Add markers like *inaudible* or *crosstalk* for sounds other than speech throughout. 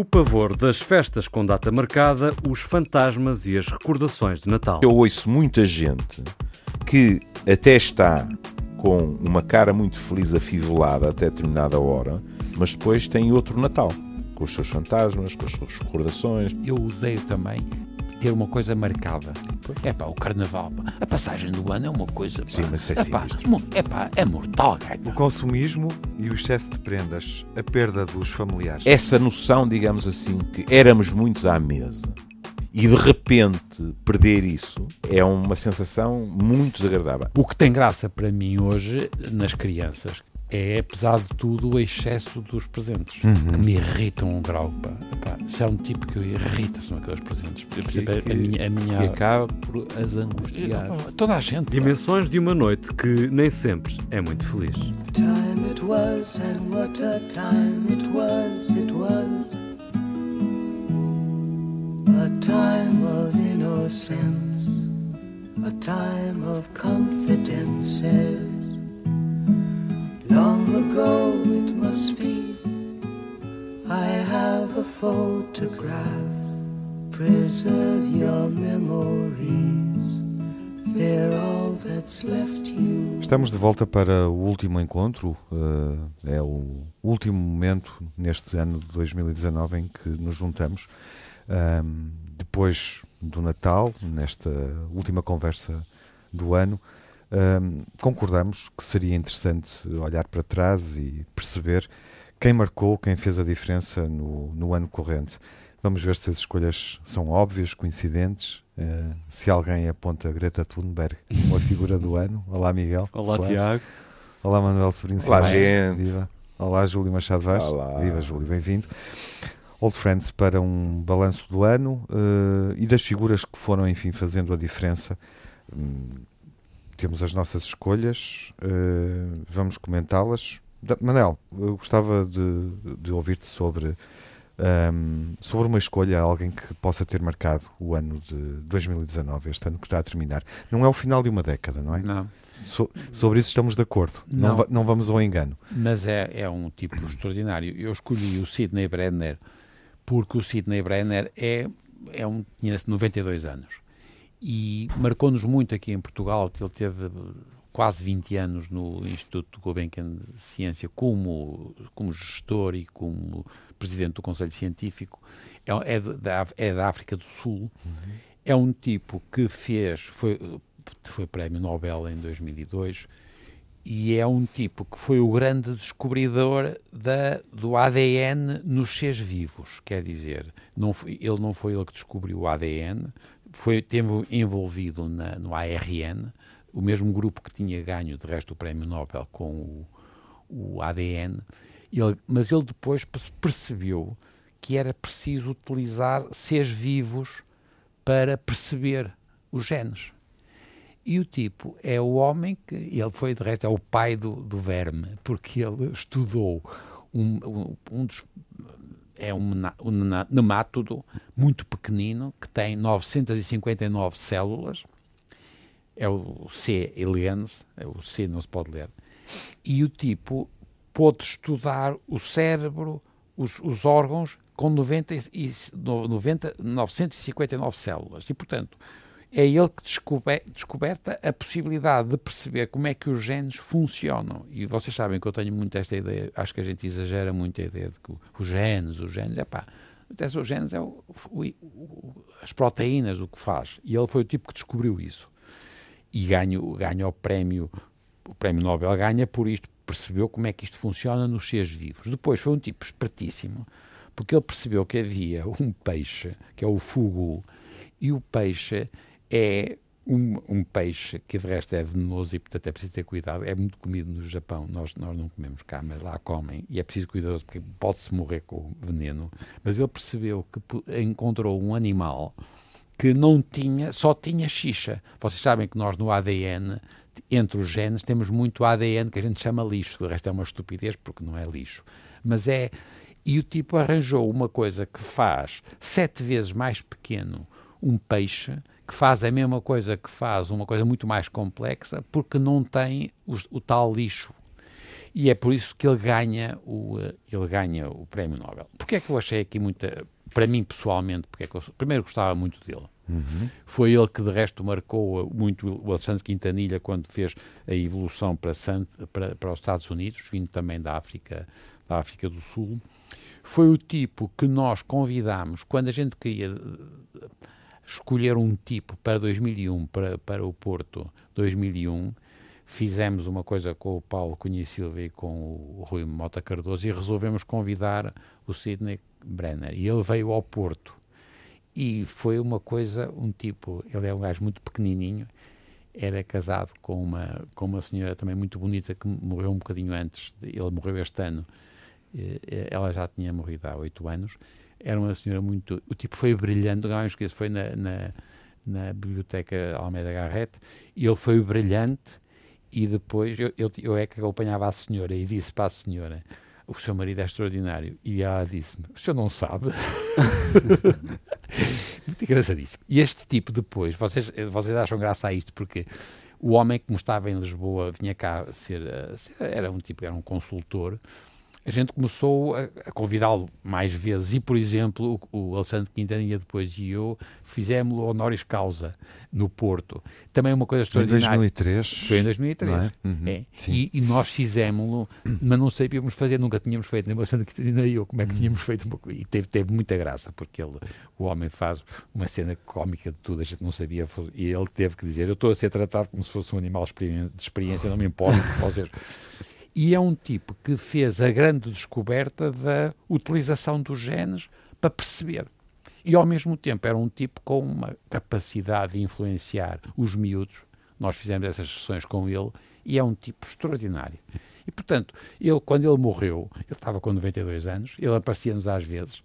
O pavor das festas com data marcada, os fantasmas e as recordações de Natal. Eu ouço muita gente que até está com uma cara muito feliz afivelada até determinada hora, mas depois tem outro Natal, com os seus fantasmas, com as suas recordações. Eu odeio também ter uma coisa marcada. É pá, o carnaval, pá, a passagem do ano é uma coisa. Pá, Sim, mas é epá, mo- epá, é mortal, gaita. O consumismo e o excesso de prendas, a perda dos familiares. Essa noção, digamos assim, que éramos muitos à mesa e de repente perder isso é uma sensação muito desagradável. O que tem graça para mim hoje nas crianças é, apesar de tudo, o excesso dos presentes. Uhum. Que me irritam um grau. Pá. Epá, se é um tipo que eu irrita, são aqueles presentes. Por exemplo, a- a minha. A minha Que acaba por as angustiar. toda a gente. pá. Dimensões de uma noite que nem sempre é muito feliz. time it was, and what a time it was, it was. A time of innocence, a time of confidences. Long ago it must be, I have a photograph. Preserve your memories, they're all that's left you. Estamos de volta para o último encontro. eh, é o último momento neste ano de 2019 em que nos juntamos. Ahm, depois do Natal, nesta última conversa do ano, ahm, concordamos que seria interessante olhar para trás e perceber quem marcou, quem fez a diferença no, no ano corrente. Vamos ver se as escolhas são óbvias, coincidentes. eh, se alguém aponta Greta Thunberg como a figura do ano. Olá, Miguel. Olá, Soares. Tiago. Olá, Manuel Sobrinho Olá, Simões. gente. Viva. Olá, Júlio Machado Vaz. Olá. Viva, Júlio, bem-vindo. Old Friends para um balanço do ano eh, e das figuras que foram, enfim, fazendo a diferença. Hum, temos as nossas escolhas, eh, vamos comentá-las. Manel, eu gostava de, de ouvir-te sobre, ahm, sobre uma escolha, alguém que possa ter marcado o ano de 2019, este ano que está a terminar. Não é o final de uma década, não é? Não. So- sobre isso estamos de acordo. Não, Não. não vamos ao engano. Mas é, é um tipo extraordinário. Eu escolhi o Sidney Brenner porque o Sidney Brenner é, é um, tinha 92 anos e marcou-nos muito aqui em Portugal. Ele teve quase 20 anos no Instituto Gulbenkian de Ciência como, como gestor e como presidente do Conselho Científico. É, é, da, é da África do Sul. É um tipo que fez, foi, foi prémio Nobel em 2002 e é um tipo que foi o grande descobridor da, do ADN nos seres vivos. Quer dizer, não foi- ele não foi ele que descobriu o ADN, foi, teve envolvido na, no ARN, o mesmo grupo que tinha ganho, de resto, o prémio Nobel com o, o ADN, Ele- mas ele depois perce- percebeu que era preciso utilizar seres vivos para perceber os genes. E o tipo é o homem que, ele foi de resto, é o pai do, do verme, porque ele *laughs* estudou um, um, um dos. É um, um nemátodo muito pequenino que tem 959 células. É o C. elegans, é o C não se pode ler. E o tipo pôde estudar o cérebro, os, os órgãos, com 90, e, no- 90, 959 células. E, portanto, é ele que descobe, descoberta a possibilidade de perceber como é que os genes funcionam. E vocês sabem que eu tenho muito esta ideia, acho que a gente exagera muito a ideia de que os genes, os genes, é pá, os genes é o- o- o- as proteínas o que faz. E ele foi o tipo que descobriu isso. E ganha, ganha o prémio, o prémio Nobel ganha por isto, percebeu como é que isto funciona nos seres vivos. Depois foi um tipo espertíssimo, porque ele percebeu que havia um peixe, que é o fugu, e o peixe é um, um peixe que de resto é venenoso e portanto é preciso ter cuidado. É muito comido no Japão, nós, nós não comemos cá, mas lá comem e é preciso cuidadoso porque pode-se morrer com veneno. Mas ele percebeu que encontrou um animal que não tinha, só tinha xixa. Vocês sabem que nós no ADN, entre os genes, temos muito ADN que a gente chama lixo. O resto é uma estupidez porque não é lixo. Mas é. E o tipo arranjou uma coisa que faz sete vezes mais pequeno um peixe, que faz a mesma coisa que faz uma coisa muito mais complexa, porque não tem os- o tal lixo. E é por isso que ele ganha o, eh, ele ganha o Prémio Nobel. Porque é que eu achei aqui muita. Para mim, pessoalmente, porque é que eu primeiro gostava muito dele. Uhum. Foi ele que, de resto, marcou muito o Alexandre Quintanilha quando fez a evolução para, para, para os Estados Unidos, vindo também da África, da África do Sul. Foi o tipo que nós convidámos quando a gente queria escolher um tipo para 2001, para, para o Porto 2001 fizemos uma coisa com o Paulo Cunha Silva e com o Rui Mota Cardoso e resolvemos convidar o Sidney Brenner. E ele veio ao Porto. E foi uma coisa, um tipo, ele é um gajo muito pequenininho, era casado com uma, com uma senhora também muito bonita que morreu um bocadinho antes, ele morreu este ano, ela já tinha morrido há oito anos, era uma senhora muito, o tipo foi brilhante, não me esqueço, foi na, na, na biblioteca Almeida Garrett, e ele foi brilhante, e depois eu, eu, eu é que acompanhava a senhora e disse para a senhora: O seu marido é extraordinário. E ela disse-me: O senhor não sabe? *laughs* Muito engraçadíssimo. E este tipo, depois, vocês, vocês acham graça a isto, porque o homem que estava em Lisboa vinha cá ser, ser era um tipo, era um consultor a gente começou a, a convidá-lo mais vezes e, por exemplo, o, o Alexandre Quintanilha depois e eu fizemos o honoris causa no Porto. Também uma coisa extraordinária. Em 2003. Foi em 2003. É? Uhum. É. E, e, nós fizemos-lo, mas não sabíamos fazer, nunca tínhamos feito, nem o Alexandre Quintanilha nem eu, como é que tínhamos feito. E teve, teve muita graça, porque ele, o homem faz uma cena cómica de tudo, a gente não sabia, e ele teve que dizer, eu estou a ser tratado como se fosse um animal de experiência, não me importa, vocês e é um tipo que fez a grande descoberta da utilização dos genes para perceber. E ao mesmo tempo era um tipo com uma capacidade de influenciar os miúdos. Nós fizemos essas sessões com ele e é um tipo extraordinário. E portanto, ele quando ele morreu, ele estava com 92 anos, ele aparecia-nos às vezes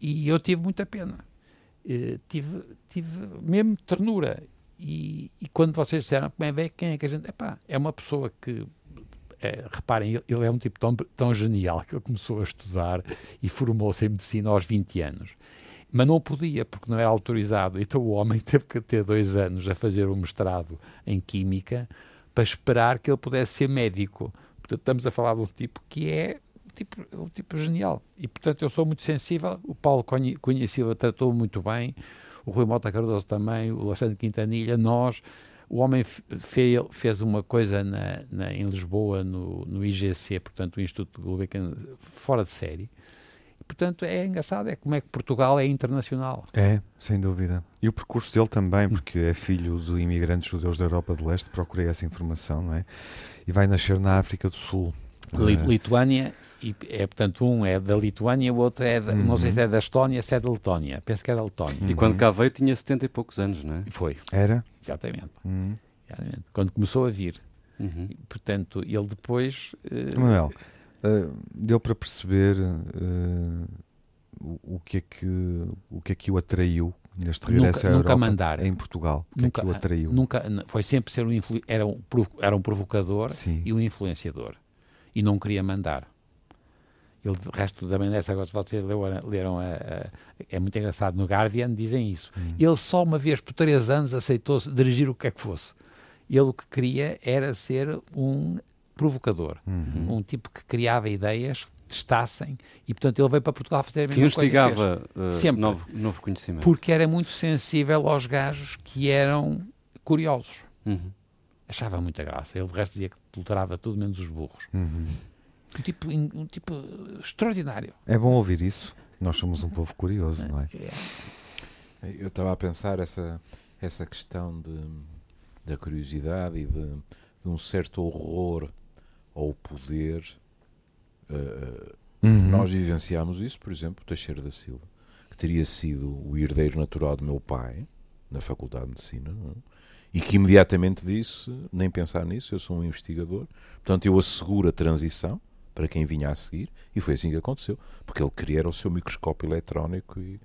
e eu tive muita pena. Uh, tive, tive mesmo ternura. E, e, quando vocês disseram como é, bem, quem é que a gente. Epá, é uma pessoa que é, reparem, ele é um tipo tão, tão genial que ele começou a estudar e formou-se em medicina aos 20 anos. Mas não podia, porque não era autorizado. Então o homem *laughs* teve que ter dois anos a fazer um mestrado em Química para esperar que ele pudesse ser médico. Portanto, estamos a falar de um tipo que é um tipo, um tipo genial. E, portanto, eu sou muito sensível. O Paulo Cunha Silva tratou muito bem, o Rui Mota Cardoso também, o Alexandre Quintanilha, nós o homem fez, fez uma coisa na, na, em Lisboa, no, no IGC, portanto, o Instituto Gulbenkian, fora de série. E, portanto, é engraçado, é como é que Portugal é internacional. É, sem dúvida. E o percurso dele também, porque é filho de imigrantes judeus da Europa do Leste, procurei essa informação, não é? E vai nascer na África do Sul. É? Lituânia, e é, portanto, um é da Lituânia, o outro é, da, uhum. não sei se é da Estónia, se é da Letónia. Penso que é da Letónia. E quando cá veio tinha 70 e poucos anos, não é? Foi. Era? Exatamente. Uhum. Exatamente. Quando começou a vir. Uhum. Portanto, ele depois. Uh... Manuel, uh, deu para perceber uh, o, o, que é que, o que é que o atraiu neste regresso nunca, à Europa, nunca mandar. em Portugal? O que nunca, é que o atraiu? Nunca, foi sempre ser um, era um, era um provocador Sim. e um influenciador e não queria mandar. Ele, de resto, também nessa agora, vocês leram, a, a, é muito engraçado, no Guardian dizem isso. Hum. Ele só uma vez por três anos aceitou dirigir o que é que fosse. Ele o que queria era ser um provocador, uhum. um tipo que criava ideias, testassem, e portanto ele veio para Portugal fazer a mesma que instigava, coisa. Uh, Sempre. Novo, novo conhecimento. Porque era muito sensível aos gajos que eram curiosos. Uhum. Achava muita graça. Ele, de resto, dizia que tolerava tudo menos os burros. Uhum. Um, tipo, um tipo extraordinário. É bom ouvir isso. Nós somos um povo curioso, não é? é. Eu estava a pensar essa, essa questão de, da curiosidade e de, de um certo horror ao poder. Uh, uhum. Nós vivenciámos isso, por exemplo, Teixeira da Silva, que teria sido o herdeiro natural do meu pai na Faculdade de Medicina. Não é? E que imediatamente disse: nem pensar nisso, eu sou um investigador, portanto eu asseguro a transição para quem vinha a seguir, e foi assim que aconteceu, porque ele queria o seu microscópio eletrónico e,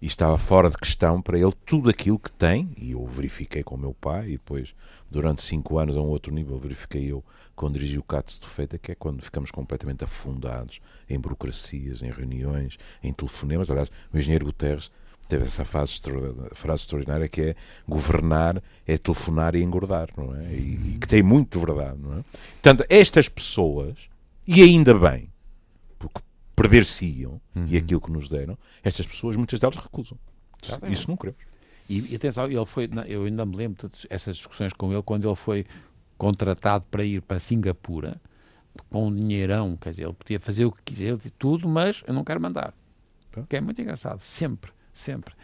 e, estava fora de questão para ele tudo aquilo que tem, e eu verifiquei com o meu pai, e depois, durante cinco anos, a um outro nível, verifiquei eu quando dirigi o CATS de Feita, que é quando ficamos completamente afundados em burocracias, em reuniões, em telefonemas. Aliás, o engenheiro Guterres teve essa extraordinária, frase extraordinária que é governar é telefonar e engordar, não é? E, e que tem muito de verdade, não é? Portanto, estas pessoas, e ainda bem, porque perder-se-iam e aquilo que nos deram, estas pessoas, muitas delas recusam. Isso não queremos. E, e atenção, ele foi, eu ainda me lembro de essas discussões com ele quando ele foi contratado para ir para Singapura com um dinheirão, quer dizer, ele podia fazer o que quiser, tudo, mas eu não quero mandar. Que é muito engraçado, sempre, sempre.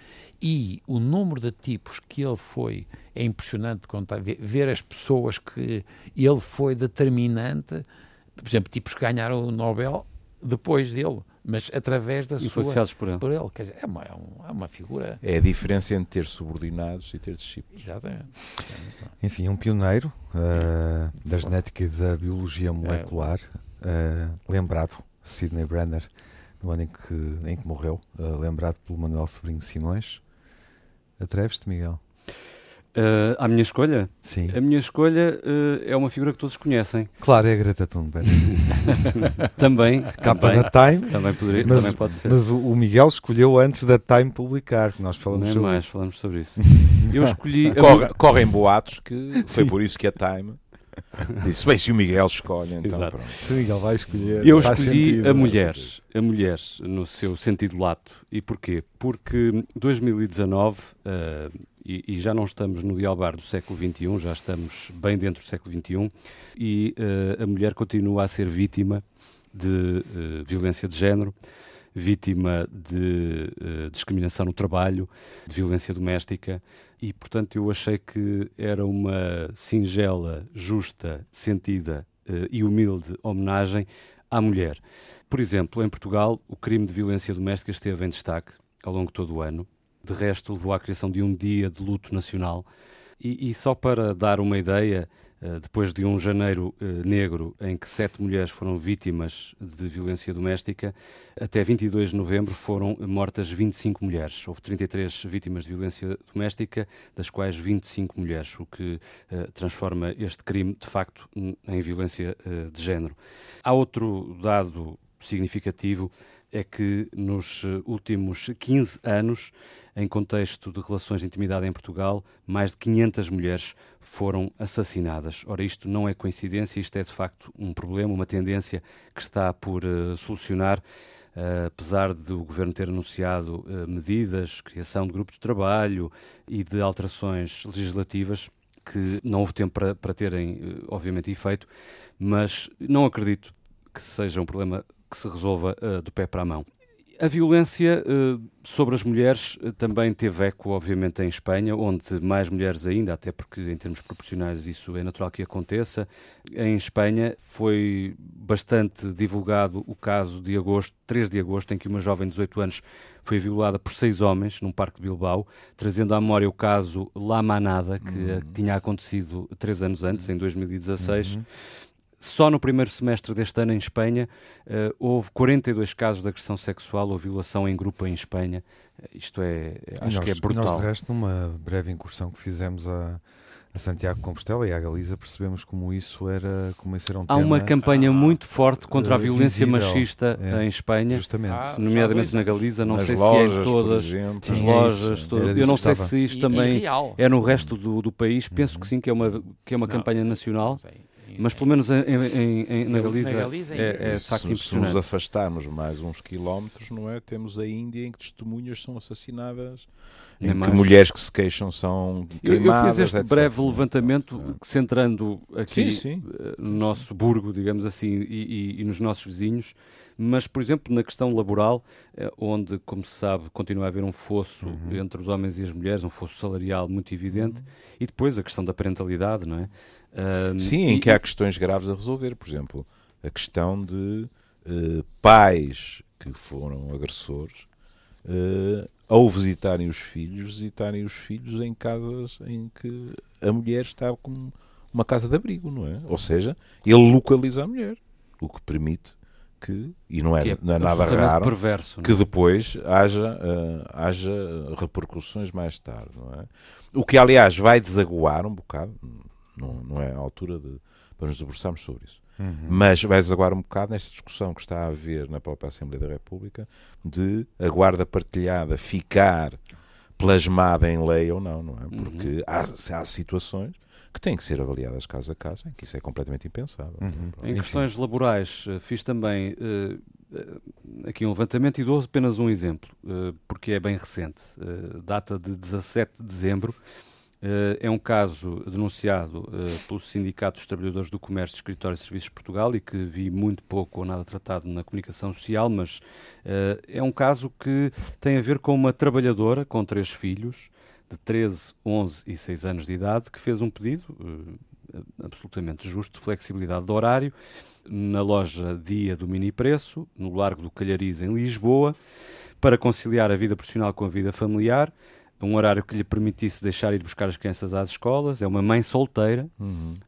E o número de tipos que ele foi é impressionante contar, ver, ver as pessoas que ele foi determinante, por exemplo, tipos que ganharam o Nobel depois dele, mas através da sua Influenciados por ele. por ele. Quer dizer, é uma, é um- é uma figura. É a diferença entre ter subordinados e ter discípulos. Exatamente. Enfim, um pioneiro ah, da genética e da biologia molecular, ah, lembrado, Sidney Brenner, no ano em que, em que morreu, ah, lembrado pelo Manuel Sobrinho Simões. Atreves-te, Miguel? Uh, a minha escolha? Sim. A minha escolha uh, é uma figura que todos conhecem. Claro, é a Greta Thunberg. *laughs* Também, Capa da Time, também, poderia, mas, também pode ser. mas o, Miguel escolheu antes da Time publicar, que nós falamos Nem sobre mais, falamos sobre isso. *laughs* Eu escolhi. a Corre- correm boatos que foi por isso que a Time *laughs* disse: bem, se o Miguel escolhe, então Exato. pronto. Se o Miguel vai escolher. Eu escolhi sentido, a é? mulheres, a mulheres no seu sentido lato. E porquê? Porque 2019, eh, e, e já não estamos no dialbar do século XXI, já estamos bem dentro do século XXI, e eh, a mulher continua a ser vítima de eh, violência de género, vítima de eh, discriminação no trabalho, de violência doméstica, e portanto eu achei que era uma singela, justa, sentida eh, e humilde homenagem à mulher. Por exemplo, em Portugal, o crime de violência doméstica esteve em destaque ao longo de todo o ano. De resto, levou à criação de um dia de luto nacional. E, e só para dar uma ideia, depois de um janeiro eh, negro em que sete mulheres foram vítimas de violência doméstica, até 22 de novembro foram mortas 25 mulheres. Houve 33 vítimas de violência doméstica, das quais 25 mulheres, o que eh, transforma este crime, de facto, em violência eh, de género. Há outro dado significativo, é que nos eh, últimos 15 anos, em contexto de relações de intimidade em Portugal, mais de 500 mulheres foram assassinadas. Ora, isto não é coincidência, isto é de facto um problema, uma tendência que está por eh, solucionar. Uh, apesar do Governo ter anunciado uh, medidas, criação de grupos de trabalho e de alterações legislativas, que não houve tempo para, para terem, uh, obviamente, efeito, mas não acredito que seja um problema que se resolva uh, do pé para a mão. A violência uh, sobre as mulheres uh, também teve eco, obviamente, em Espanha, onde mais mulheres ainda, até porque em termos proporcionais isso é natural que aconteça. Em Espanha foi bastante divulgado o caso de agosto, 3 de agosto, em que uma jovem de 18 anos foi violada por seis homens num parque de Bilbao, trazendo à memória o caso La Manada, que Uhum. uh, tinha acontecido três anos antes, em 2016. Só no primeiro semestre deste ano, em Espanha, eh, houve 42 casos de agressão sexual ou violação em grupo em Espanha. Eh, Isto é, acho nós, que é brutal. Nós, de resto, numa breve incursão que fizemos a, a Santiago de Compostela e à Galiza, percebemos como isso era, como isso era um Há tema uma campanha Ah, muito forte contra a eh, violência visível, machista é. em Espanha, justamente. Ah, nomeadamente na. Galiza. Não Nas sei lojas, se é em todas exemplo. as Sim, lojas. isso. todas. Eu não sei se isto E- também e é no resto do, do país. Penso que sim, que é uma, que é uma Não. campanha nacional. Sei. Mas pelo menos em, em- em- na Na Galiza, Galiza é, é de se, se nos afastarmos mais uns quilómetros, não é? Temos a Índia em que testemunhas são assassinadas, Nem em que mais. mulheres que se queixam são Eu, eu queimadas, fiz este etc. breve levantamento, centrando aqui Sim, sim. eh, no nosso burgo, digamos assim, e, e- e nos nossos vizinhos, mas, por exemplo, na questão laboral, eh, onde, como se sabe, continua a haver um fosso Uhum. entre os homens e as mulheres, um fosso salarial muito evidente, e depois a questão da parentalidade, não é? Ahm, Sim, em que há questões graves a resolver. Por exemplo, a questão de eh, pais que foram agressores eh, ao visitarem os filhos, visitarem os filhos em casas em que a mulher está com uma casa de abrigo, não é? Ou seja, ele localiza a mulher, o que permite que, e não é, é não é nada raro, perverso. que é? depois haja, eh, haja repercussões mais tarde. Não é? O que, aliás, vai desaguar um bocado, não, não é a altura de, para nos debruçarmos sobre isso, Mas vais agora um bocado nesta discussão que está a haver na própria Assembleia da República de a guarda partilhada ficar plasmada em lei ou não, não é? Porque há, há situações que têm que ser avaliadas caso a caso, em que isso é completamente impensável. Em questões laborais, eh, fiz também eh, aqui um levantamento e dou apenas um exemplo, eh, porque é bem recente. Eh, data de 17 de dezembro. Eh, é um caso denunciado eh, pelo Sindicato dos Trabalhadores do Comércio, Escritório e Serviços de Portugal e que vi muito pouco ou nada tratado na comunicação social, mas eh, é um caso que tem a ver com uma trabalhadora com três filhos, de 13, 11 e 6 anos de idade, que fez um pedido absolutamente justo de flexibilidade de horário na loja Dia do Mini Preço, no Largo do Calhariz, em Lisboa, para conciliar a vida profissional com a vida familiar, um horário que lhe permitisse deixar ir buscar as crianças às escolas. É uma mãe solteira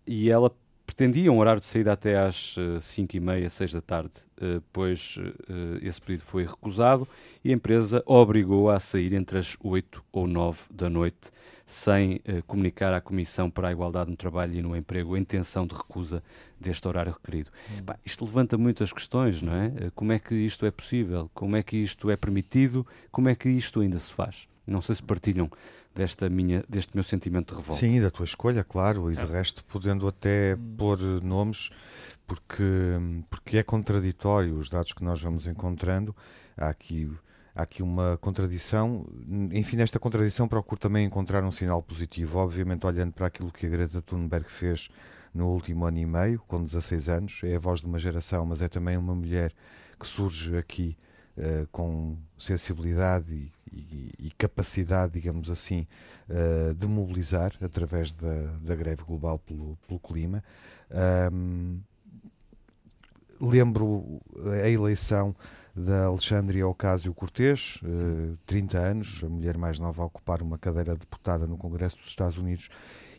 e ela pretendia um horário de saída até às 5 e meia, 6 da tarde, eh, pois eh, esse pedido foi recusado e a empresa a obrigou a sair entre as 8 ou 9 da noite, sem eh, comunicar à Comissão para a Igualdade no Trabalho e no Emprego a intenção de recusa deste horário requerido. Pá, isto levanta muitas questões, não é? Eh, Como é que isto é possível? Como é que isto é permitido? Como é que isto ainda se faz? Não sei se partilham desta minha, deste meu sentimento de revolta. Sim, e da tua escolha, claro, e de resto podendo até pôr eh, nomes, porque, porque é contraditório os dados que nós vamos encontrando. Há aqui, há aqui uma contradição. Enfim, nesta contradição procuro também encontrar um sinal positivo. Obviamente, olhando para aquilo que a Greta Thunberg fez no último ano e meio, com 16 anos, é a voz de uma geração, mas é também uma mulher que surge aqui eh, com sensibilidade e, e- e capacidade, digamos assim, eh, de mobilizar através da, da greve global pelo, pelo clima. Ahm, lembro a eleição da Alexandria Ocasio-Cortez, eh, 30 anos, a mulher mais nova a ocupar uma cadeira de deputada no Congresso dos Estados Unidos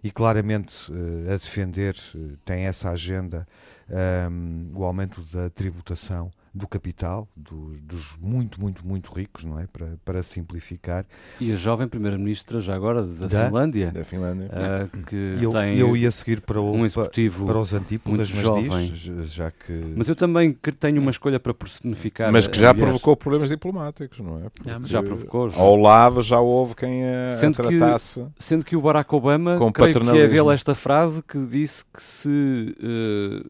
e claramente eh, a defender, eh, tem essa agenda, ahm, o aumento da tributação do capital, dos, dos muito, muito, muito ricos, não é? Para, para simplificar. E a jovem primeira-ministra, já agora, da, Da- Finlândia, Da Finlândia. ah, que Eu, tem eu ia seguir para, o, um executivo para os antípodas, muito mas jovem. diz, já que... Mas eu também que tenho uma escolha para personificar. Mas que a já provocou problemas diplomáticos, não é? Porque Já provocou. Ao lado já houve quem a, a Sendo que- tratasse. Sendo que o Barack Obama, Com creio que é dele esta frase que disse que se eh,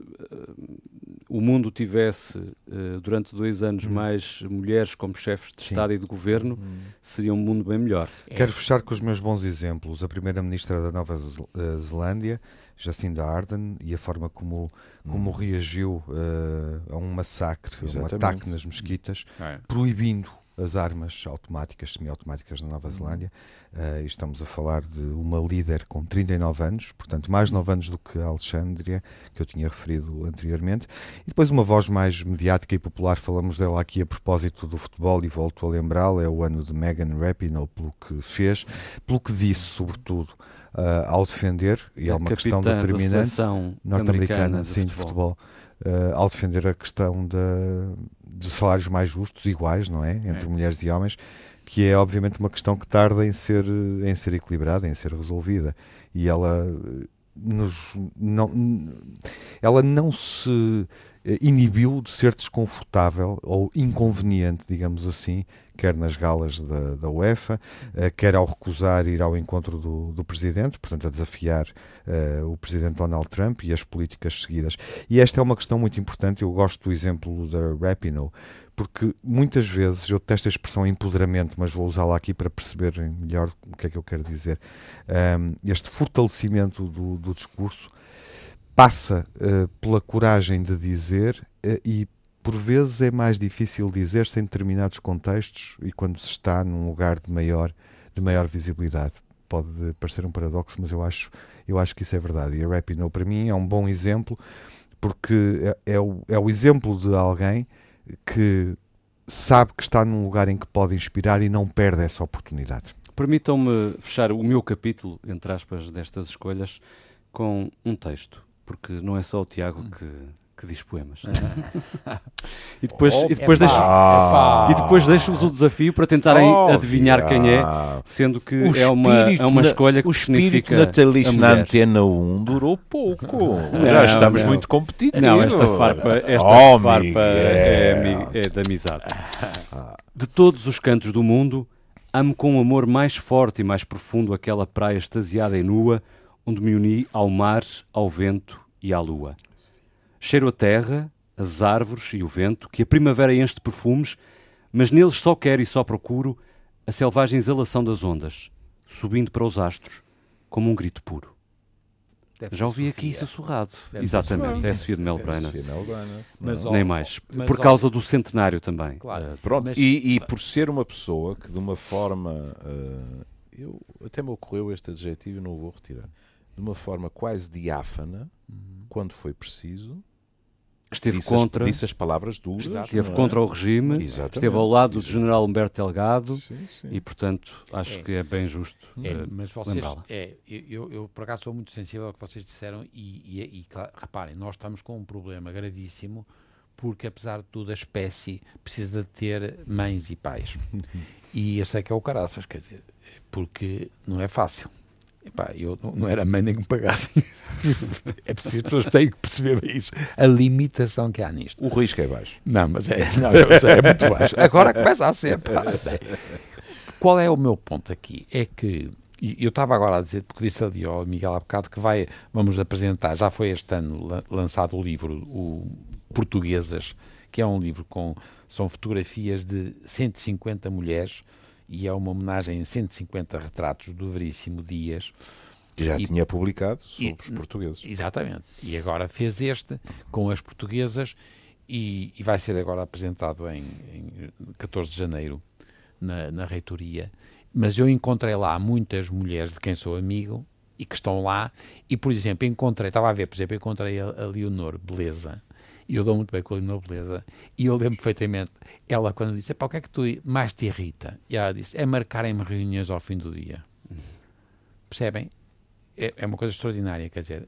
o mundo tivesse eh, durante dois anos mais mulheres como chefes de Sim. Estado e de Governo, seria um mundo bem melhor. Quero fechar com os meus bons exemplos. A primeira-ministra da Nova eh, Zelândia, Jacinda Ardern, e a forma como, como reagiu eh, a um massacre, a um Exatamente. ataque nas mesquitas, É. proibindo as armas automáticas, semiautomáticas na Nova Zelândia. E estamos a falar de uma líder com 39 anos, portanto mais 9 anos do que a Alexandria, que eu tinha referido anteriormente. E depois uma voz mais mediática e popular, falamos dela aqui a propósito do futebol e volto a lembrá-la, é o ano de Megan Rapinoe, pelo que fez, pelo que disse, sobretudo, ah, ao defender, e é uma questão capitã da determinante, norte-americana, americana sim, de futebol, eh, ao defender a questão da- de salários mais justos, iguais, não é? Entre É. mulheres e homens, que é obviamente uma questão que tarda em ser, em ser equilibrada, em ser resolvida. E ela eh, nos, não, ela não se inibiu de ser desconfortável ou inconveniente, digamos assim, quer nas galas da, da UEFA, eh, quer ao recusar ir ao encontro do, do presidente, portanto a desafiar eh, o presidente Donald Trump e as políticas seguidas. E esta é uma questão muito importante, eu gosto do exemplo da Rapinoe, porque muitas vezes, eu detesto a expressão empoderamento, mas vou usá-la aqui para perceberem melhor o que é que eu quero dizer. Ahm, este fortalecimento do, do discurso passa eh, pela coragem de dizer eh, e por vezes é mais difícil dizer-se em determinados contextos e quando se está num lugar de maior, de maior visibilidade. Pode parecer um paradoxo, mas eu acho, eu acho que isso é verdade. E a Rapinoe, para mim, é um bom exemplo, porque é, é o, é o exemplo de alguém que sabe que está num lugar em que pode inspirar e não perde essa oportunidade. Permitam-me fechar o meu capítulo, entre aspas, destas escolhas, com um texto, porque não é só o Tiago que, que diz poemas. *laughs* e depois, Oh, e depois deixo, e depois deixo-vos o desafio para tentarem Oh, adivinhar quem é, sendo que o é uma, é uma escolha que O espírito significa natalício a na. Antena 1 durou pouco. Não, Já estamos não. muito competitivos. Não, esta farpa, esta Oh, farpa Miguel. é, ami- é de amizade. *laughs* De todos os cantos do mundo, amo com um amor mais forte e mais profundo aquela praia extasiada e nua, onde me uni ao mar, ao vento e à lua. Cheiro a terra, as árvores e o vento, que a primavera enche de perfumes, mas neles só quero e só procuro a selvagem exalação das ondas, subindo para os astros, como um grito puro. Deve Já ouvi aqui sussurrado. Deve Exatamente, é a Sofia de Melbrana. Mas, Não. Nem mais. mas, Por ó, causa do centenário também. Claro. Eh, Pronto, Mas- e, e por ser uma pessoa que de uma forma. eh, eu, até me ocorreu este adjetivo e não o vou retirar. De uma forma quase diáfana, Uhum. quando foi preciso, esteve disse, contra, as, disse as palavras duras. esteve é? contra o regime, Exatamente, esteve ao lado do general Humberto Delgado Sim, sim. e, portanto, acho É. que é bem justo. É, eh, mas vocês, lembrá-la. é, eu, eu, eu, por acaso sou muito sensível ao que vocês disseram e, e, e, claro, reparem, nós estamos com um problema gravíssimo porque apesar de tudo a espécie precisa de ter mães e pais *laughs* e esse é que é o caraças, quer dizer, porque não é fácil. Epá, eu não, era mãe nem que me pagassem. *laughs* é preciso, as pessoas têm que perceber isso, a limitação que há nisto. O risco é baixo. Não, mas é, não, é muito baixo. Agora começa a ser. pá. *laughs* Qual é o meu ponto aqui? É que e eu estava agora a dizer, porque disse ali ao Miguel há bocado que vai, vamos apresentar, já foi este ano la- lançado o livro o Portuguesas, que é um livro com são fotografias de 150 mulheres e é uma homenagem a 150 retratos do Veríssimo Dias. Que já E- tinha publicado sobre e- os portugueses. Exatamente. E agora fez este com as portuguesas e, e vai ser agora apresentado em, em 14 de janeiro na, na reitoria. Mas eu encontrei lá muitas mulheres de quem sou amigo e que estão lá. E, por exemplo, encontrei, estava a ver, por exemplo, encontrei a, a Leonor Beleza. E eu dou muito bem com a Leonor Beleza. E eu lembro perfeitamente, ela quando disse, "Epá, o que é que tu mais te irrita? E ela disse, é marcarem-me reuniões ao fim do dia. Percebem? É, é uma coisa extraordinária, quer dizer,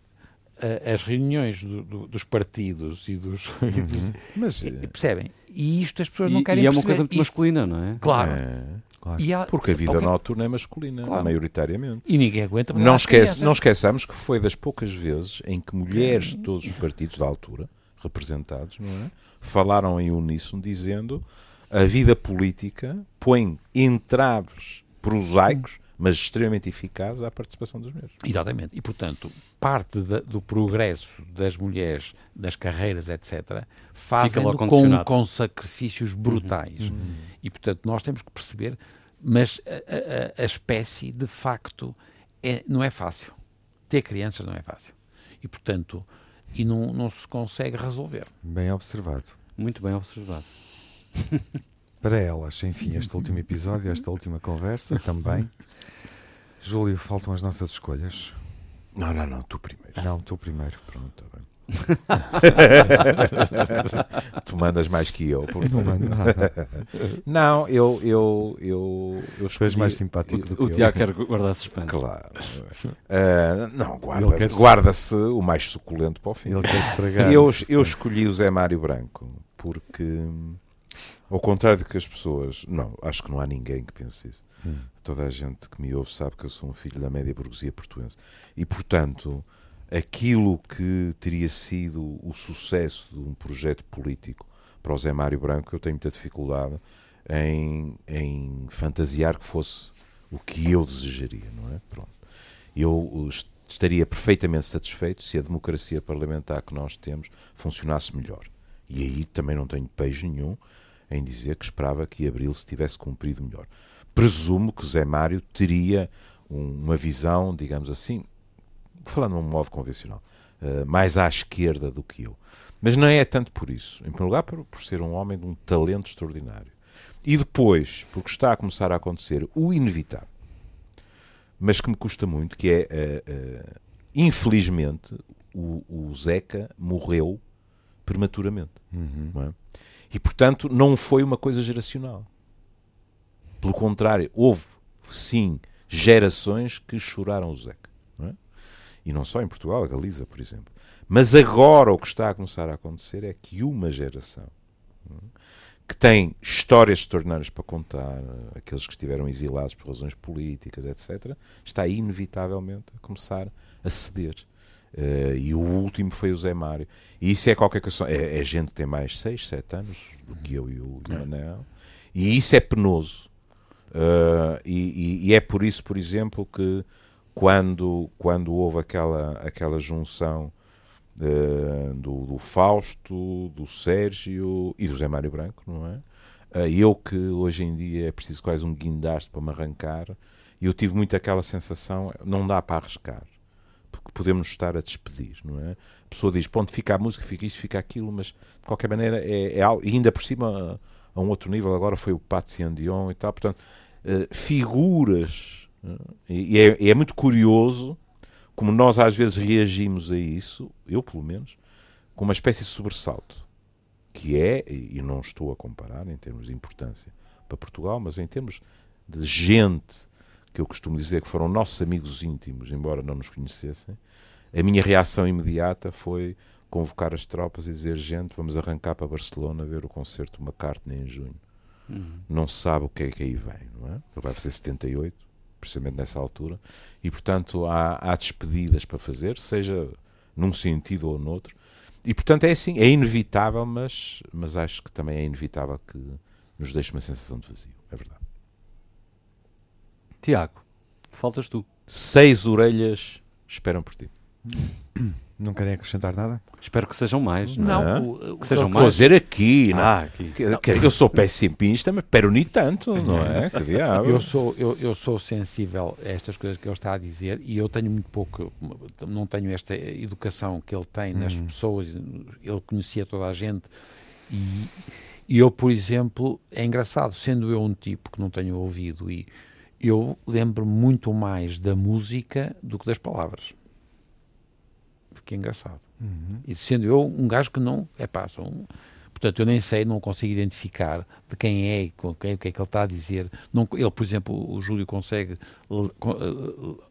as reuniões do- do- dos partidos e dos... *laughs* e dos- Mas. e- eh, percebem? E isto as pessoas não E, querem e é uma perceber. coisa muito E- masculina, não é? Claro. é, Claro. E, ela- porque a vida ok, noturna é masculina, Claro. maioritariamente. e ninguém aguenta. Não, esquece, não esqueçamos que foi das poucas vezes em que mulheres de todos os partidos da altura, representados, não é? falaram em uníssono dizendo a vida política põe entraves prosaicos, mas extremamente eficazes à participação das mulheres. Exatamente. E, portanto, parte da- do progresso das mulheres, das carreiras, etc., fazem com, com sacrifícios brutais. E, portanto, nós temos que perceber, mas a, a- a espécie, de facto, é, não é fácil. Ter crianças não é fácil. E, portanto, e não, não se consegue resolver. Bem observado. Muito bem observado. *laughs* Para elas, enfim, este último episódio, esta última conversa também. Júlio, faltam as nossas escolhas. Não, não, não, tu primeiro. Não, tu primeiro. Pronto, tá bem. *laughs* tu mandas mais que eu. portanto. Não mando nada. Não, eu, eu, eu, eu Tu és escolhi- mais simpático do que O eu. Tiago quer guardar suspense. Claro. Ah, não, Ele guarda- guarda-se o mais suculento para o fim. Ele quer estragar. Eu, eu escolhi o Zé Mário Branco porque, ao contrário do que as pessoas. Não, acho que não há ninguém que pense isso. Hum. Toda a gente que me ouve sabe que eu sou um filho da média burguesia portuense. E, portanto, aquilo que teria sido o sucesso de um projeto político para o Zé Mário Branco, eu tenho muita dificuldade em, em fantasiar que fosse o que eu desejaria, não é? Pronto. Eu est- estaria perfeitamente satisfeito se a democracia parlamentar que nós temos funcionasse melhor. E aí também não tenho peixe nenhum em dizer que esperava que Abril se tivesse cumprido melhor. Presumo que Zé Mário teria um- uma visão, digamos assim, falando de um modo convencional, eh, mais à esquerda do que eu. Mas não é tanto por isso. Em primeiro lugar, por, por ser um homem de um talento extraordinário. E depois, porque está a começar a acontecer o inevitável, mas que me custa muito, que é, eh, eh, infelizmente, o, o Zeca morreu prematuramente. Uhum. é? E, portanto, não foi uma coisa geracional. Pelo contrário, houve, sim, gerações que choraram o Zeca. E não só em Portugal, a Galiza, por exemplo. Mas agora o que está a começar a acontecer é que uma geração que tem histórias extraordinárias para contar, aqueles que estiveram exilados por razões políticas, etc., está inevitavelmente a começar a ceder. Uh, e o último foi o Zé Mário. E isso é qualquer coisa. É, é gente que tem mais 6, 7 anos do que eu e o é. Manel. E isso é penoso. Uh, e, e, e, é por isso, por exemplo, que quando, quando houve aquela, aquela junção uh, do, do, Fausto, do Sérgio e do Zé Mário Branco, não é? Uh, eu que hoje em dia é preciso quase um guindaste para me arrancar, eu tive muito aquela sensação, não dá para arriscar porque podemos estar a despedir, não é? A pessoa diz, pronto, fica a música, fica isto, fica aquilo, mas de qualquer maneira é, é algo, e ainda por cima a, a um outro nível, agora foi o Patsy Dion e tal, portanto, uh, figuras, e, é, é muito curioso como nós às vezes reagimos a isso, eu pelo menos, com uma espécie de sobressalto, que é, e não estou a comparar em termos de importância para Portugal, mas em termos de gente que eu costumo dizer que foram nossos amigos íntimos, embora não nos conhecessem, a minha reação imediata foi convocar as tropas e dizer: gente, vamos arrancar para Barcelona ver o concerto McCartney em junho. Uhum. Não se sabe o que é que aí vem, não é? Ele vai fazer 78, precisamente nessa altura, e portanto há, há despedidas para fazer, seja num sentido ou noutro. E portanto é assim, é inevitável, mas, mas acho que também é inevitável que nos deixe uma sensação de vazio, é verdade. Tiago, faltas tu. Seis orelhas esperam por ti. *coughs* Não querem acrescentar nada? Espero que sejam mais. Não, não. O, que sejam mais. Estou a dizer aqui, não. Ah, aqui. Que, que, eu sou pessimista, mas pero nem tanto, não é? Que diabo. Eu sou, eu, eu sou sensível a estas coisas que ele está a dizer e eu tenho muito pouco, não tenho esta educação que ele tem nas hum. pessoas, ele conhecia toda a gente e, e eu, por exemplo, é engraçado, sendo eu um tipo que não tenho ouvido e eu lembro muito mais da música do que das palavras. Que é engraçado. Uhum. E sendo eu um gajo que não. É pá, um, portanto, eu nem sei, não consigo identificar de quem é, com quem, o que é que ele está a dizer. Não, ele, por exemplo, o Júlio consegue,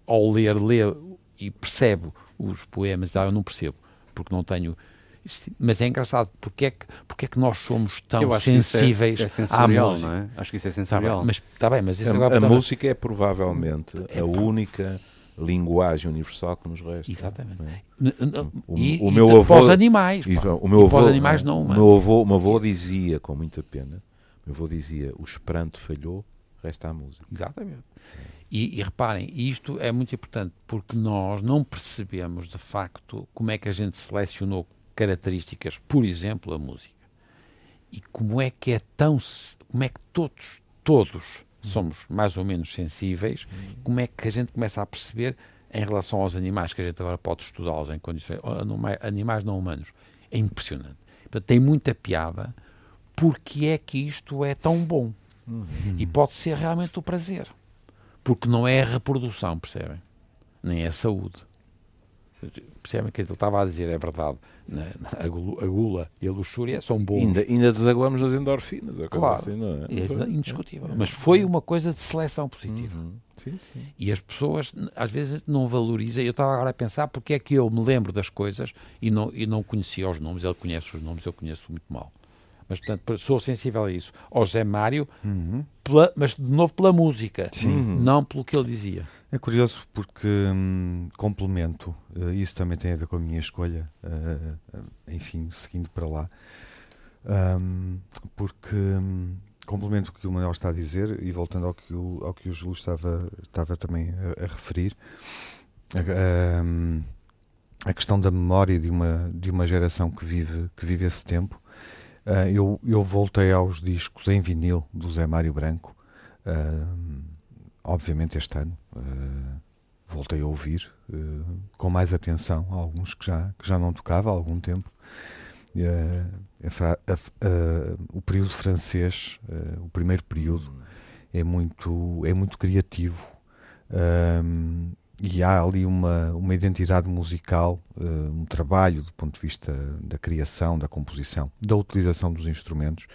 ao ler, ler e percebe os poemas, eu não percebo, porque não tenho mas é engraçado, porque é que, porque é que nós somos tão é- sensíveis é, é à música? Não é? Acho que isso é sensorial. Tá bem, mas, tá bem, mas a, agora, a música é provavelmente é, a única linguagem universal que nos resta. Exatamente. É? O, e, o, meu avô, animais. E, o meu avô, animais não. O meu avô, meu avô dizia, com muita pena, o meu avô dizia, o esperanto falhou, resta a música. Exatamente. E, e, reparem, isto é muito importante porque nós não percebemos de facto como é que a gente selecionou características, por exemplo, a música. E como é que é tão. Como é que todos, todos somos mais ou menos sensíveis, como é que a gente começa a perceber em relação aos animais, que a gente agora pode estudá-los em condições. animais não humanos. É impressionante. Portanto, tem muita piada porque é que isto é tão bom. Uhum. E pode ser realmente o prazer. Porque não é a reprodução, percebem? Nem é a saúde. Percebem que ele estava a dizer, é verdade. A gula e a luxúria são bons. Ainda, ainda desaguamos nas endorfinas. Claro, assim, não é? é indiscutível. É. Mas foi uma coisa de seleção positiva. Uhum. Sim, sim. E as pessoas, às vezes, não valorizam. Eu estava agora a pensar porque é que eu me lembro das coisas e não, e não conhecia os nomes. Ele conhece os nomes, eu conheço muito mal. Mas, portanto, sou sensível a isso. Ao Zé Mário, uhum. pela, mas de novo pela música, Sim. não pelo que ele dizia. É curioso porque hum, complemento, uh, isso também tem a ver com a minha escolha, uh, enfim, seguindo para lá, um, porque um, complemento o que o Manuel está a dizer e voltando ao que o, ao que o Júlio estava, estava também a, a referir, a, hum, a, questão da memória de uma, de uma geração que vive, que vive esse tempo. Uh, eu, eu voltei aos discos em vinil do Zé Mário Branco, uh, obviamente este ano. Uh, voltei a ouvir com mais atenção alguns que já, que já não tocava há algum tempo. A, a, a, o período francês, o primeiro período, é muito, é muito criativo e há ali uma, uma identidade musical, uh, um trabalho do ponto de vista da criação, da composição, da utilização dos instrumentos,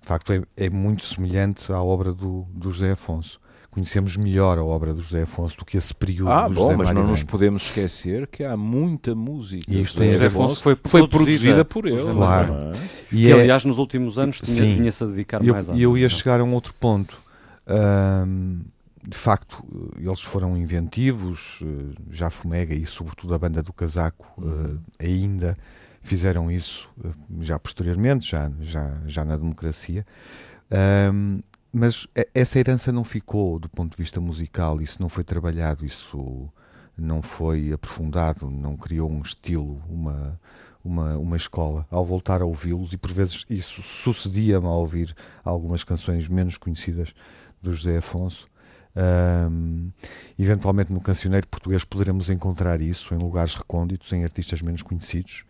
de facto é, é muito semelhante à obra do, do José Afonso. Conhecemos melhor a obra do José Afonso do que esse período Ah, do bom, José mas Mário não nos podemos esquecer que há muita música. E isto José Afonso foi, foi produzida produzida por ele. Claro. é? E que é- aliás nos últimos anos tinha- Sim. vinha-se a dedicar eu, mais à e eu ia chegar a um outro ponto. De facto, eles foram inventivos, eh, já Fumega e sobretudo a banda do Casaco eh, ainda fizeram isso, eh, já posteriormente, já, já, já na democracia. Ahm, mas essa herança não ficou do ponto de vista musical, isso não foi trabalhado, isso não foi aprofundado, não criou um estilo, uma, uma, uma escola. Ao voltar a ouvi-los, e por vezes isso sucedia-me a ouvir algumas canções menos conhecidas do José Afonso. Ahm, eventualmente no cancioneiro português poderemos encontrar isso em lugares recônditos, em artistas menos conhecidos,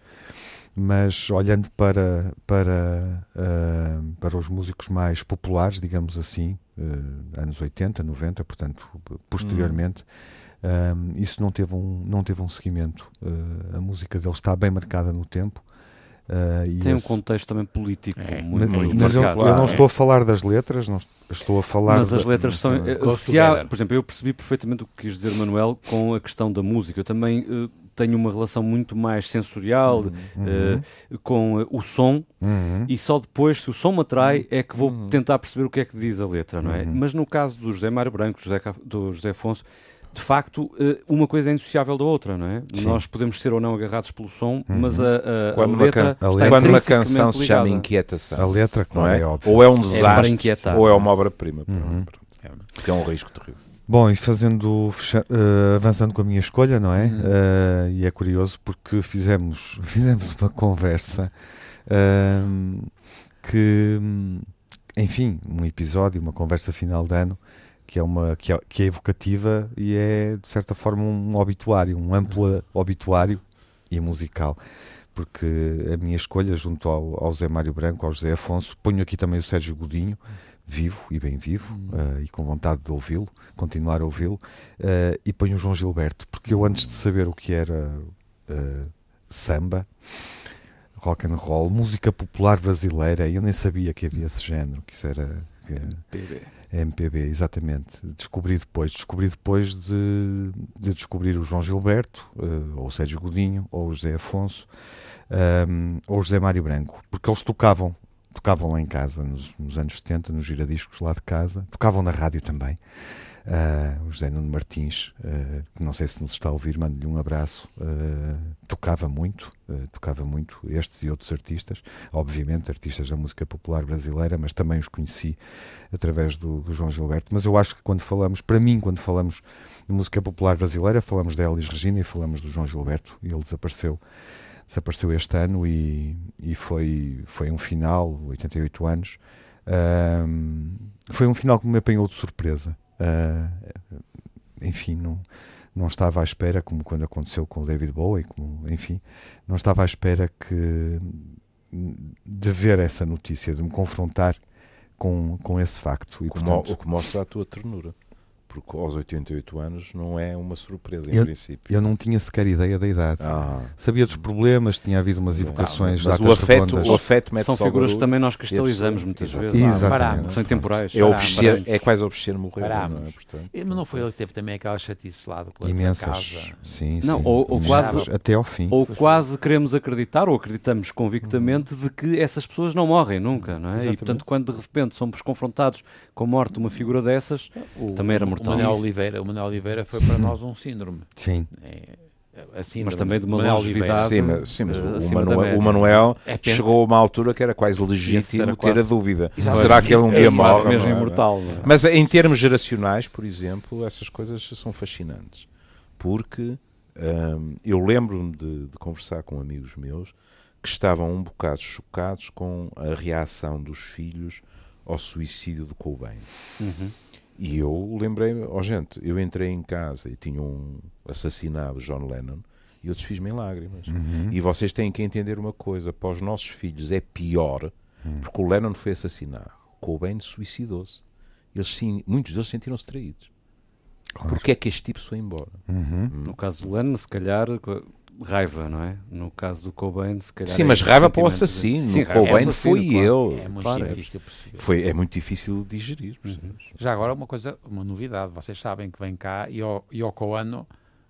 mas olhando para, para, ah, para os músicos mais populares, digamos assim, eh, anos 80, 90, portanto, posteriormente, ahm, isso não teve um, não teve um seguimento. Eh, a música dele está bem marcada no tempo. Tem um esse- contexto também político É, muito, mas, muito mas eu, marcado. eu não estou a falar das letras, não est- estou a falar. Mas as letras são. da- eh, Goes se há, por exemplo, eu percebi perfeitamente o que quis dizer Manuel com a questão da música. Eu também eh, tenho uma relação muito mais sensorial eh, com eh, o som Uhum. e só depois, se o som me atrai, é que vou Uhum. tentar perceber o que é que diz a letra, não é? Uhum. Mas no caso do José Mário Branco, do José, do José Afonso, de facto, eh, uma coisa é indissociável da outra, não é? Sim. Nós podemos ser ou não agarrados pelo som, mas a, a- a Quando, uma, letra can- a está letra- quando uma canção se chama. Inquietação, A letra, não claro, é? é, óbvio. ou é um para desastre, inquietar. ou é uma obra-prima. Uhum. Porque é um risco terrível. Bom, e fazendo, fecha- eh, avançando com a minha escolha, não é? Uhum. Eh, e é curioso porque fizemos, *laughs* fizemos uma conversa ahm, que, enfim, um episódio, uma conversa final de ano que é, uma, que é, que é evocativa e é, de certa forma, um obituário, um amplo obituário e musical. Porque a minha escolha, junto ao, ao Zé Mário Branco, ao José Afonso, ponho aqui também o Sérgio Godinho, vivo e bem vivo, eh, e com vontade de ouvi-lo, continuar a ouvi-lo, eh, e ponho o João Gilberto, porque eu antes de saber o que era eh, samba, rock and roll, música popular brasileira, eu nem sabia que havia esse género, que isso era que- PB. MPB, exatamente. Descobri depois, descobri depois de, de descobrir o João Gilberto, ou o Sérgio Godinho, ou o José Afonso, ehm, ou o José Mário Branco, porque eles tocavam, tocavam lá em casa nos, nos anos 70, nos giradiscos lá de casa, tocavam na rádio também. Ah, o José Nuno Martins, ah, que não sei se nos está a ouvir, mando-lhe um abraço. ah, tocava muito, tocava muito estes e outros artistas, obviamente artistas da música popular brasileira, mas também os conheci através do, do João Gilberto. Mas eu acho que quando falamos, para mim, quando falamos de música popular brasileira, falamos da Elis Regina e falamos do João Gilberto. E ele desapareceu, desapareceu este ano e, e foi, foi um final, 88 anos. Foi um final que me apanhou de surpresa. Ah, enfim, não, não estava à espera, como quando aconteceu com o David Bowie, como, enfim, não estava à espera que de ver essa notícia, de me confrontar com, com esse facto. E, O que portanto, o que mostra a tua ternura. Porque aos 88 anos não é uma surpresa, em Eu- princípio. eu não tinha sequer ideia da idade. Ah, Sabia dos problemas, tinha havido umas evocações mas o afeto, o afeto mete São figuras que também nós cristalizamos muitas vezes. Exatamente. Parámos. São temporais. É, paramos. é quase obedecer morrer. Não é? Portanto, Mas não foi ele que teve também aquela chatice lá do Imensas. casa. Sim, Não, sim. ou- ou quase- até ao fim. Ou quase queremos acreditar, ou acreditamos convictamente, de que essas pessoas não morrem nunca, não é? E portanto, quando de repente somos confrontados com a morte de uma figura dessas, O, Também era o mortal. Manuel Oliveira, o Manuel Oliveira foi para nós um síndrome. Sim. É, Mas também de uma Manuel longevidade. Sim, mas, sim, mas eh, o, da Manuel, o Manuel É chegou a uma altura que era quase legítimo era ter a quase- dúvida. Exato. Será que ele um É dia quase morre? mesmo não é? imortal. não é? Mas em termos geracionais, por exemplo, essas coisas são fascinantes. Porque hum, eu lembro-me de, de conversar com amigos meus que estavam um bocado chocados com a reação dos filhos ao suicídio de Cobain. Uhum. E eu lembrei-me, ó gente, eu entrei em casa e tinha um assassinado John Lennon e eu desfiz-me em lágrimas. Uhum. E vocês têm que entender uma coisa: para os nossos filhos é pior, Hum. porque o Lennon foi assassinado, Cobain suicidou-se. Eles sim, muitos deles sentiram-se traídos. Claro. Porque é que este tipo se foi embora? Uhum. No caso do Lennon, se calhar, raiva, não é? No caso do Cobain, se calhar. Sim, é mas esse raiva para o sentimento de- assassino. Sim, o Cobain assassino, foi claro. ele. É muito Claro. difícil perceber. Foi, é muito difícil de digerir. Já agora uma coisa, uma novidade, vocês sabem que vem cá e o Yoko Ono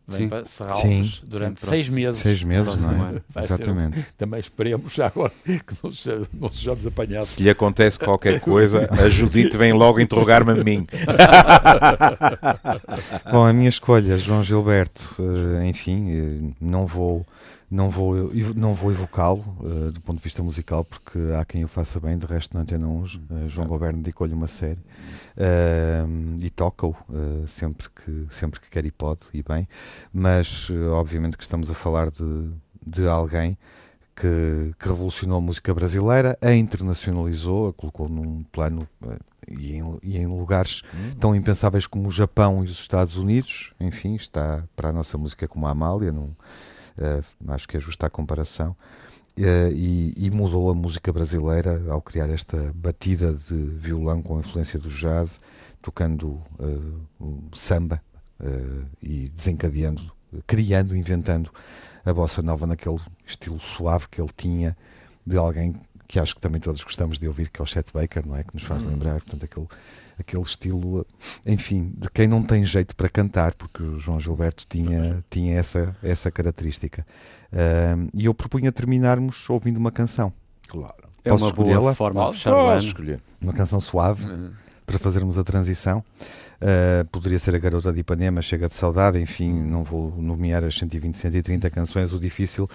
vem Sim. para Serralves Sim. durante Sim, seis meses. Seis meses, não é? Vai ser Exatamente. *laughs* Também esperemos já agora que não, seja, não sejamos apanhados. Se lhe acontece qualquer coisa, a Judite vem logo interrogar-me a mim. *laughs* Bom, a minha escolha, João Gilberto, eh, enfim, eh, não vou, não vou, não vou evocá-lo eh, do ponto de vista musical, porque há quem o faça bem, de resto na Antena 1, eh, João Goberno dedicou-lhe uma série eh, e toca-o sempre, que, sempre que quer e pode, e bem, mas obviamente que estamos a falar de, de alguém que, que revolucionou a música brasileira, a internacionalizou, a colocou num plano e em, e em lugares tão impensáveis como o Japão e os Estados Unidos. Enfim, está para a nossa música como a Amália, não, eh, acho que é justa a comparação. Eh, e, e mudou a música brasileira ao criar esta batida de violão com a influência do jazz, tocando eh, um samba eh, e desencadeando, criando, inventando a bossa nova naquele estilo suave que ele tinha de alguém que acho que também todos gostamos de ouvir, que é o Chet Baker, não é? Que nos faz lembrar, portanto, aquele, aquele estilo, enfim, de quem não tem jeito para cantar, porque o João Gilberto tinha, tinha essa, essa característica. Ahm, e eu propunha terminarmos ouvindo uma canção, Claro. É Posso uma boa forma de Posso? fechar o ano. escolher. uma canção suave, para fazermos a transição. Uh, poderia ser a Garota de Ipanema, Chega de Saudade, enfim, não vou nomear as 120, 130 canções, o difícil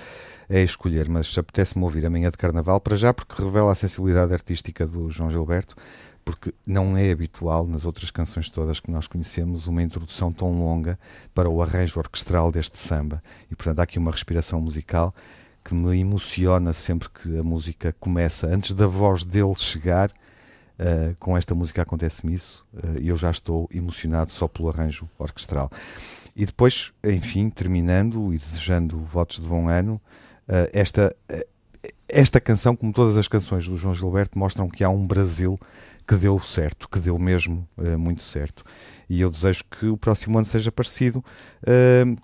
é escolher, mas apetece-me ouvir a Manhã de Carnaval, para já porque revela a sensibilidade artística do João Gilberto, porque não é habitual nas outras canções todas que nós conhecemos uma introdução tão longa para o arranjo orquestral deste samba. E portanto há aqui uma respiração musical que me emociona sempre que a música começa, antes da voz dele chegar. Uh, com esta música acontece-me isso uh, e eu já estou emocionado só pelo arranjo orquestral. E depois, enfim, terminando e desejando votos de bom ano, uh, esta, esta canção, como todas as canções do João Gilberto, mostram que há um Brasil que deu certo, que deu mesmo muito certo. E eu desejo que o próximo ano seja parecido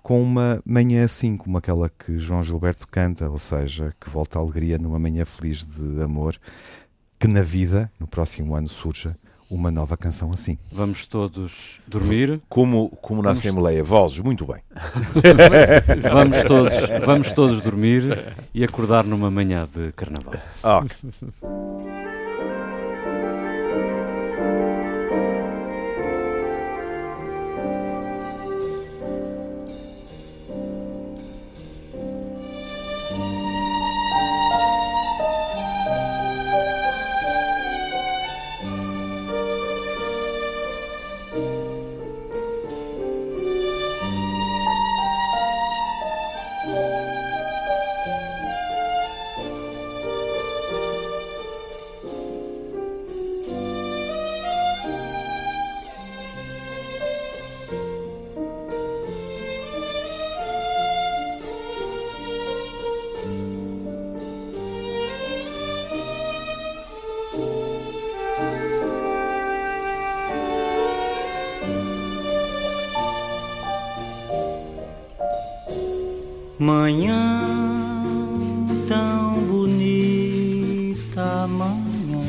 com uma manhã assim, como aquela que João Gilberto canta, ou seja, que volta a alegria numa manhã feliz de amor que na vida, no próximo ano, surja uma nova canção assim. Vamos todos dormir. Como, como na Vamos- Assembleia, vozes, muito bem. *laughs* Vamos todos, vamos todos dormir e acordar numa manhã de carnaval. Ah, Manhã tão bonita, manhã.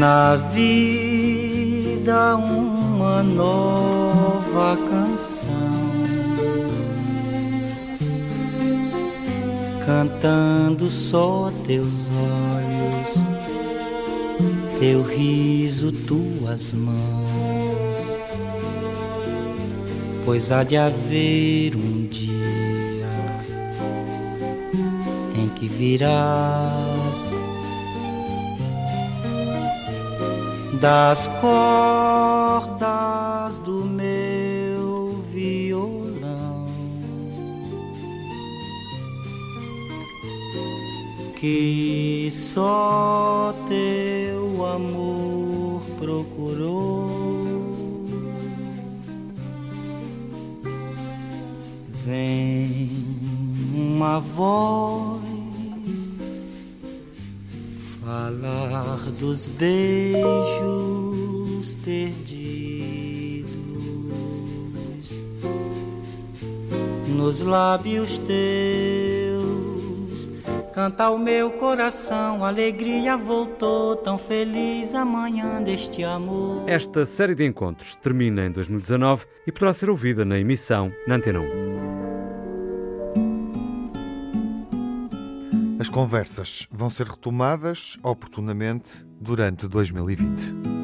Na vida, uma nova canção. Cantando só teus olhos, teu riso, tuas mãos pois há de haver um dia em que virás das cordas do meu violão que só teu amor uma voz falar dos beijos perdidos nos lábios teus. Canta o meu coração, alegria voltou, tão feliz amanhã deste amor. Esta série de encontros termina em 2019 e poderá ser ouvida na emissão na Antena 1. As conversas vão ser retomadas oportunamente durante 2020.